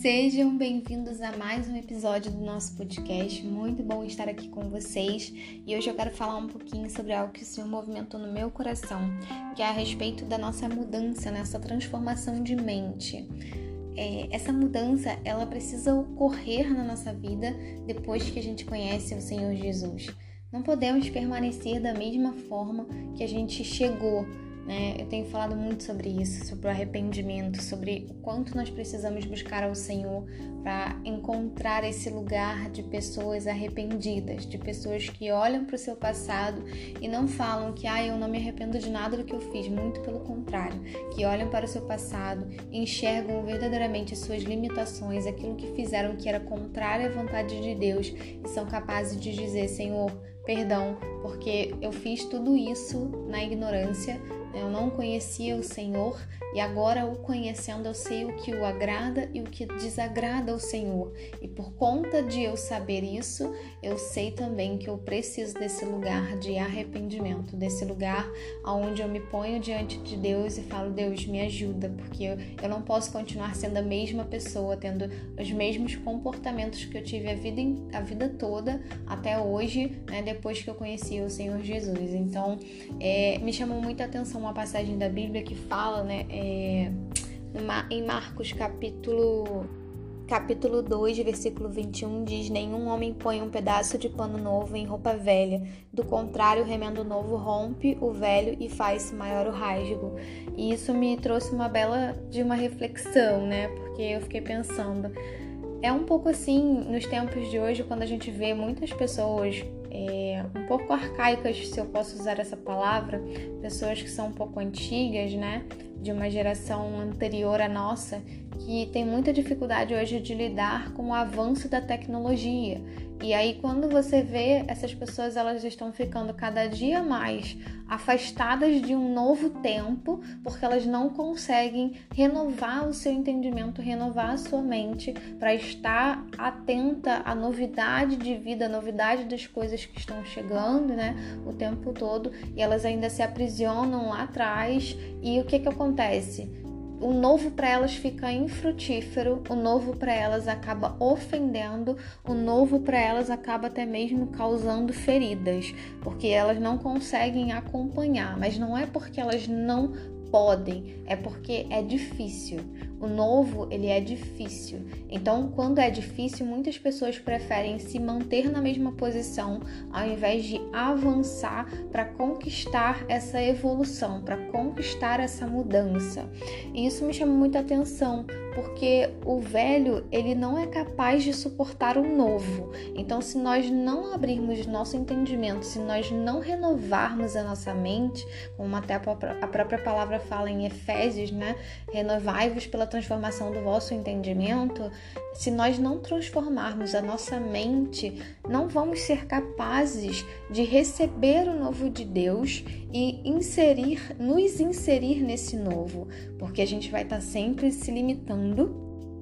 Sejam bem-vindos a mais um episódio do nosso podcast. Muito bom estar aqui com vocês. E hoje eu quero falar um pouquinho sobre algo que o Senhor movimentou no meu coração, que é a respeito da nossa mudança, nessa transformação de mente. É, essa mudança, ela precisa ocorrer na nossa vida depois que a gente conhece o Senhor Jesus. Não podemos permanecer da mesma forma que a gente chegou né? Eu tenho falado muito sobre isso, sobre o arrependimento, sobre o quanto nós precisamos buscar ao Senhor para encontrar esse lugar de pessoas arrependidas, de pessoas que olham para o seu passado e não falam que ah, eu não me arrependo de nada do que eu fiz, muito pelo contrário, que olham para o seu passado, enxergam verdadeiramente suas limitações, aquilo que fizeram que era contrário à vontade de Deus e são capazes de dizer, Senhor, perdão, porque eu fiz tudo isso na ignorância, eu não conhecia o Senhor e agora o conhecendo eu sei o que o agrada e o que desagrada ao Senhor. E por conta de eu saber isso, eu sei também que eu preciso desse lugar de arrependimento, desse lugar onde eu me ponho diante de Deus e falo: Deus, me ajuda, porque eu, eu não posso continuar sendo a mesma pessoa, tendo os mesmos comportamentos que eu tive a vida, a vida toda até hoje, né, depois que eu conheci o Senhor Jesus. Então, é, me chamou muita atenção uma passagem da Bíblia que fala, né? É, em Marcos capítulo capítulo 2, versículo 21 diz: Nenhum homem põe um pedaço de pano novo em roupa velha, do contrário, o remendo novo rompe o velho e faz maior o rasgo. E isso me trouxe uma bela de uma reflexão, né? Porque eu fiquei pensando, é um pouco assim nos tempos de hoje, quando a gente vê muitas pessoas é, um pouco arcaicas, se eu posso usar essa palavra, pessoas que são um pouco antigas, né, de uma geração anterior à nossa, que tem muita dificuldade hoje de lidar com o avanço da tecnologia. E aí quando você vê essas pessoas, elas estão ficando cada dia mais afastadas de um novo tempo, porque elas não conseguem renovar o seu entendimento, renovar a sua mente para estar atenta à novidade de vida, à novidade das coisas que estão chegando, né, o tempo todo, e elas ainda se aprisionam lá atrás. E o que que acontece? O novo para elas fica infrutífero, o novo para elas acaba ofendendo, o novo para elas acaba até mesmo causando feridas, porque elas não conseguem acompanhar, mas não é porque elas não podem, é porque é difícil. O novo, ele é difícil. Então, quando é difícil, muitas pessoas preferem se manter na mesma posição ao invés de avançar para conquistar essa evolução, para conquistar essa mudança. E isso me chama muita atenção, porque o velho, ele não é capaz de suportar o novo. Então, se nós não abrirmos nosso entendimento, se nós não renovarmos a nossa mente, como até a própria palavra fala em Efésios, né? Renovai-vos pela transformação do vosso entendimento, se nós não transformarmos a nossa mente, não vamos ser capazes de receber o novo de Deus e inserir, nos inserir nesse novo, porque a gente vai estar sempre se limitando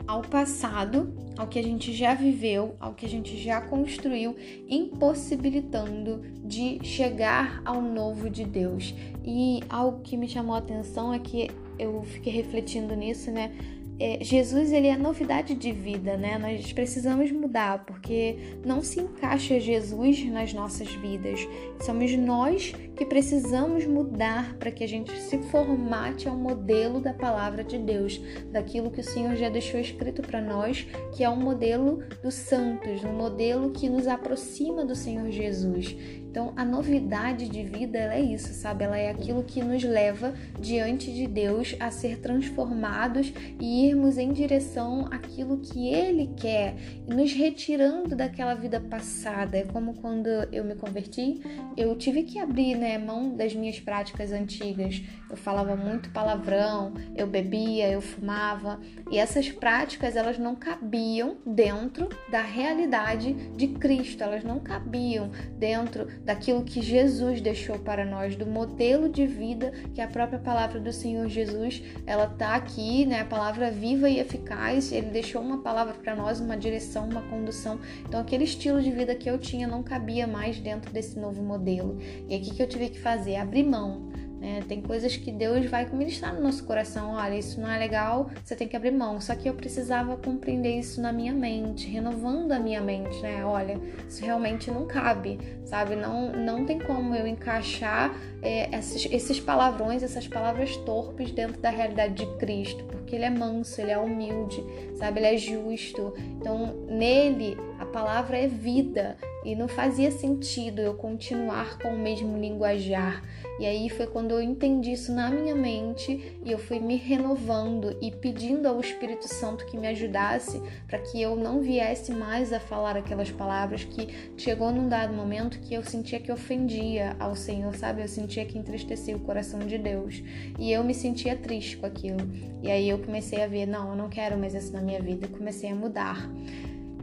ao passado, ao que a gente já viveu, ao que a gente já construiu, impossibilitando de chegar ao novo de Deus. E algo que me chamou a atenção é que eu fiquei refletindo nisso, né? é, Jesus ele é novidade de vida, né? Nós precisamos mudar porque não se encaixa Jesus nas nossas vidas. Somos nós que precisamos mudar para que a gente se formate ao modelo da palavra de Deus, daquilo que o Senhor já deixou escrito para nós, que é um modelo dos santos, um modelo que nos aproxima do Senhor Jesus. Então, a novidade de vida é isso, sabe? Ela é aquilo que nos leva diante de Deus a ser transformados e irmos em direção àquilo que Ele quer, nos retirando daquela vida passada. É como quando eu me converti, eu tive que abrir né, mão das minhas práticas antigas. Eu falava muito palavrão, eu bebia, eu fumava, e essas práticas elas não cabiam dentro da realidade de Cristo, elas não cabiam dentro daquilo que Jesus deixou para nós, do modelo de vida que a própria palavra do Senhor Jesus, ela tá aqui, né? A palavra viva e eficaz, ele deixou uma palavra para nós, uma direção, uma condução. Então aquele estilo de vida que eu tinha não cabia mais dentro desse novo modelo. E aqui que eu tive que fazer, abrir mão É, tem coisas que Deus vai ministrar no nosso coração. Olha, isso não é legal, você tem que abrir mão. Só que eu precisava compreender isso na minha mente, renovando a minha mente, né? Olha, isso realmente não cabe, sabe? Não, não tem como eu encaixar é, esses, esses palavrões, essas palavras torpes dentro da realidade de Cristo, porque Ele é manso, Ele é humilde, sabe? Ele é justo. Então, nele, a palavra é vida e não fazia sentido eu continuar com o mesmo linguajar. E aí foi quando eu entendi isso na minha mente e eu fui me renovando e pedindo ao Espírito Santo que me ajudasse para que eu não viesse mais a falar aquelas palavras que chegou num dado momento que eu sentia que ofendia ao Senhor, sabe? Eu sentia que entristecia o coração de Deus e eu me sentia triste com aquilo. E aí eu comecei a ver, não, eu não quero mais isso na minha vida e comecei a mudar.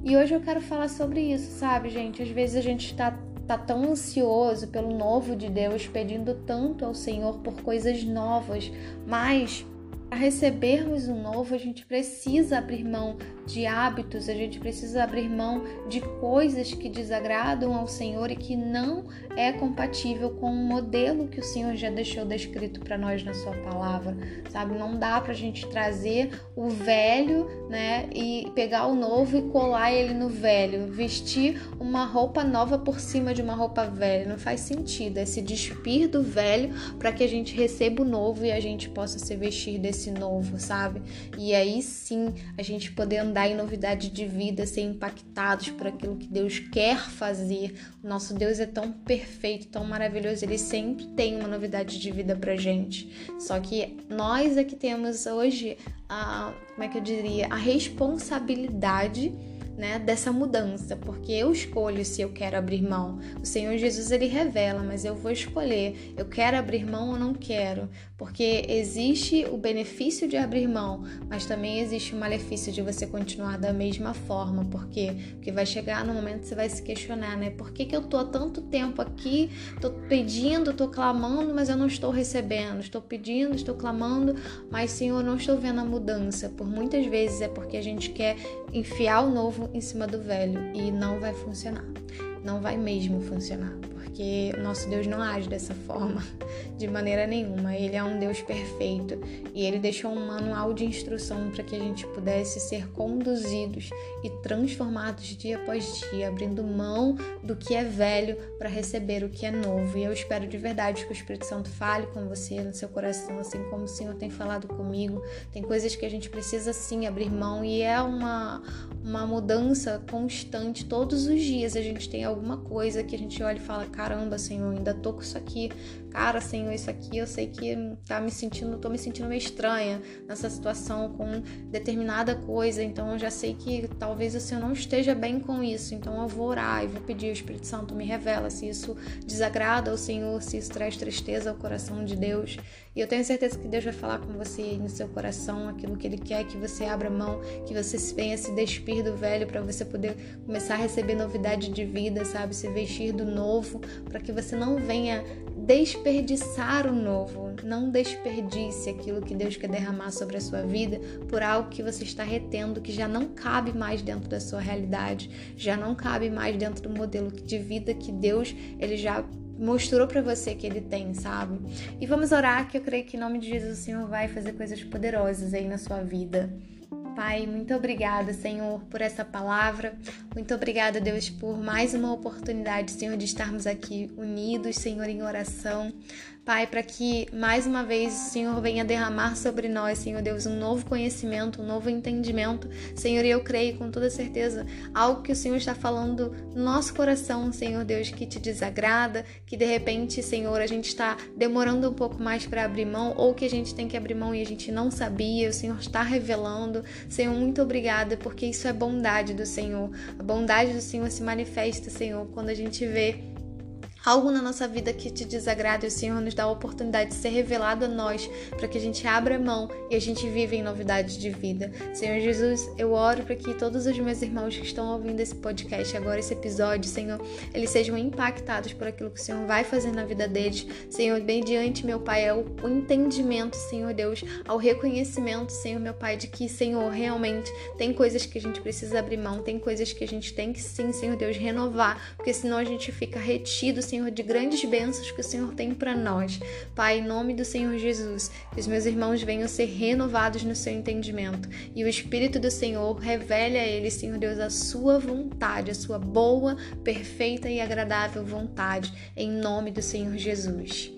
E hoje eu quero falar sobre isso, sabe, gente? Às vezes a gente está tá tão ansioso pelo novo de Deus, pedindo tanto ao Senhor por coisas novas, mas para recebermos o novo, a gente precisa abrir mão de hábitos, a gente precisa abrir mão de coisas que desagradam ao Senhor e que não é compatível com o modelo que o Senhor já deixou descrito para nós na sua palavra, sabe? Não dá para a gente trazer o velho, né, e pegar o novo e colar ele no velho, vestir uma roupa nova por cima de uma roupa velha, não faz sentido. É se despir do velho para que a gente receba o novo e a gente possa se vestir desse novo, sabe? E aí sim a gente poder andar em novidade de vida, ser impactados por aquilo que Deus quer fazer. O nosso Deus é tão perfeito, tão maravilhoso, ele sempre tem uma novidade de vida pra gente. Só que nós é que temos hoje a, como é que eu diria, a responsabilidade né, dessa mudança, porque eu escolho se eu quero abrir mão. O Senhor Jesus ele revela, mas eu vou escolher. Eu quero abrir mão ou não quero, porque existe o benefício de abrir mão, mas também existe o malefício de você continuar da mesma forma, porque porque vai chegar no momento que você vai se questionar, né? Por que, que eu tô há tanto tempo aqui, tô pedindo, tô clamando, mas eu não estou recebendo, estou pedindo, estou clamando, mas Senhor, não estou vendo a mudança. Por muitas vezes é porque a gente quer enfiar o novo em cima do velho e não vai funcionar. Não vai mesmo funcionar porque o nosso Deus não age dessa forma de maneira nenhuma. Ele é um Deus perfeito e ele deixou um manual de instrução para que a gente pudesse ser conduzidos e transformados dia após dia, abrindo mão do que é velho para receber o que é novo. E eu espero de verdade que o Espírito Santo fale com você no seu coração, assim como o Senhor tem falado comigo. Tem coisas que a gente precisa sim abrir mão e é uma, uma mudança constante. Todos os dias a gente tem alguma coisa que a gente olha e fala, caramba, Senhor, ainda tô com isso aqui. Cara, Senhor, isso aqui eu sei que tá me sentindo, tô me sentindo meio estranha nessa situação com determinada coisa. Então eu já sei que talvez o Senhor não esteja bem com isso. Então eu vou orar e vou pedir ao Espírito Santo me revela se isso desagrada ao Senhor, se isso traz tristeza ao coração de Deus. E eu tenho certeza que Deus vai falar com você no seu coração aquilo que Ele quer que você abra mão, que você venha se despir do velho para você poder começar a receber novidade de vida, sabe? Se vestir do novo, para que você não venha desperdiçar o novo. Não desperdice aquilo que Deus quer derramar sobre a sua vida por algo que você está retendo, que já não cabe mais dentro da sua realidade, já não cabe mais dentro do modelo de vida que Deus ele já mostrou para você que ele tem, sabe? E vamos orar que eu creio que em nome de Jesus o Senhor vai fazer coisas poderosas aí na sua vida. Pai, muito obrigada, Senhor, por essa palavra. Muito obrigada, Deus, por mais uma oportunidade, Senhor, de estarmos aqui unidos, Senhor, em oração. Pai, para que mais uma vez o Senhor venha derramar sobre nós, Senhor Deus, um novo conhecimento, um novo entendimento. Senhor, e eu creio com toda certeza algo que o Senhor está falando no nosso coração, Senhor Deus, que te desagrada, que de repente, Senhor, a gente está demorando um pouco mais para abrir mão ou que a gente tem que abrir mão e a gente não sabia, o Senhor está revelando. Senhor, muito obrigada, porque isso é bondade do Senhor. A bondade do Senhor se manifesta, Senhor, quando a gente vê algo na nossa vida que te desagrada e o Senhor nos dá a oportunidade de ser revelado a nós para que a gente abra mão e a gente viva em novidade de vida. Senhor Jesus, eu oro para que todos os meus irmãos que estão ouvindo esse podcast agora, esse episódio, Senhor, eles sejam impactados por aquilo que o Senhor vai fazer na vida deles. Senhor, bem diante, meu Pai, é o entendimento, Senhor Deus, ao reconhecimento, Senhor, meu Pai, de que, Senhor, realmente tem coisas que a gente precisa abrir mão, tem coisas que a gente tem que sim, Senhor Deus, renovar, porque senão a gente fica retido, Senhor, Senhor, de grandes bênçãos que o Senhor tem para nós. Pai, em nome do Senhor Jesus, que os meus irmãos venham ser renovados no seu entendimento e o Espírito do Senhor revele a eles, Senhor Deus, a sua vontade, a sua boa, perfeita e agradável vontade, em nome do Senhor Jesus.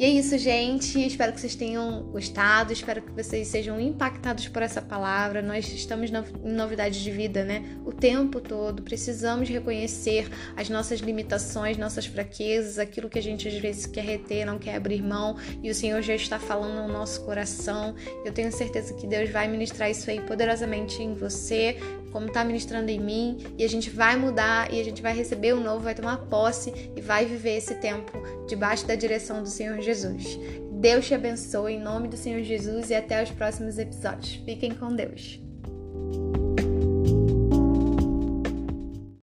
E é isso, gente. Espero que vocês tenham gostado, espero que vocês sejam impactados por essa palavra. Nós estamos em novidade de vida, né? O tempo todo. Precisamos reconhecer as nossas limitações, nossas fraquezas, aquilo que a gente às vezes quer reter, não quer abrir mão. E o Senhor já está falando no nosso coração. Eu tenho certeza que Deus vai ministrar isso aí poderosamente em você, como está ministrando em mim. E a gente vai mudar e a gente vai receber o novo, vai tomar posse e vai viver esse tempo debaixo da direção do Senhor Jesus. Jesus. Deus te abençoe em nome do Senhor Jesus e até os próximos episódios. Fiquem com Deus.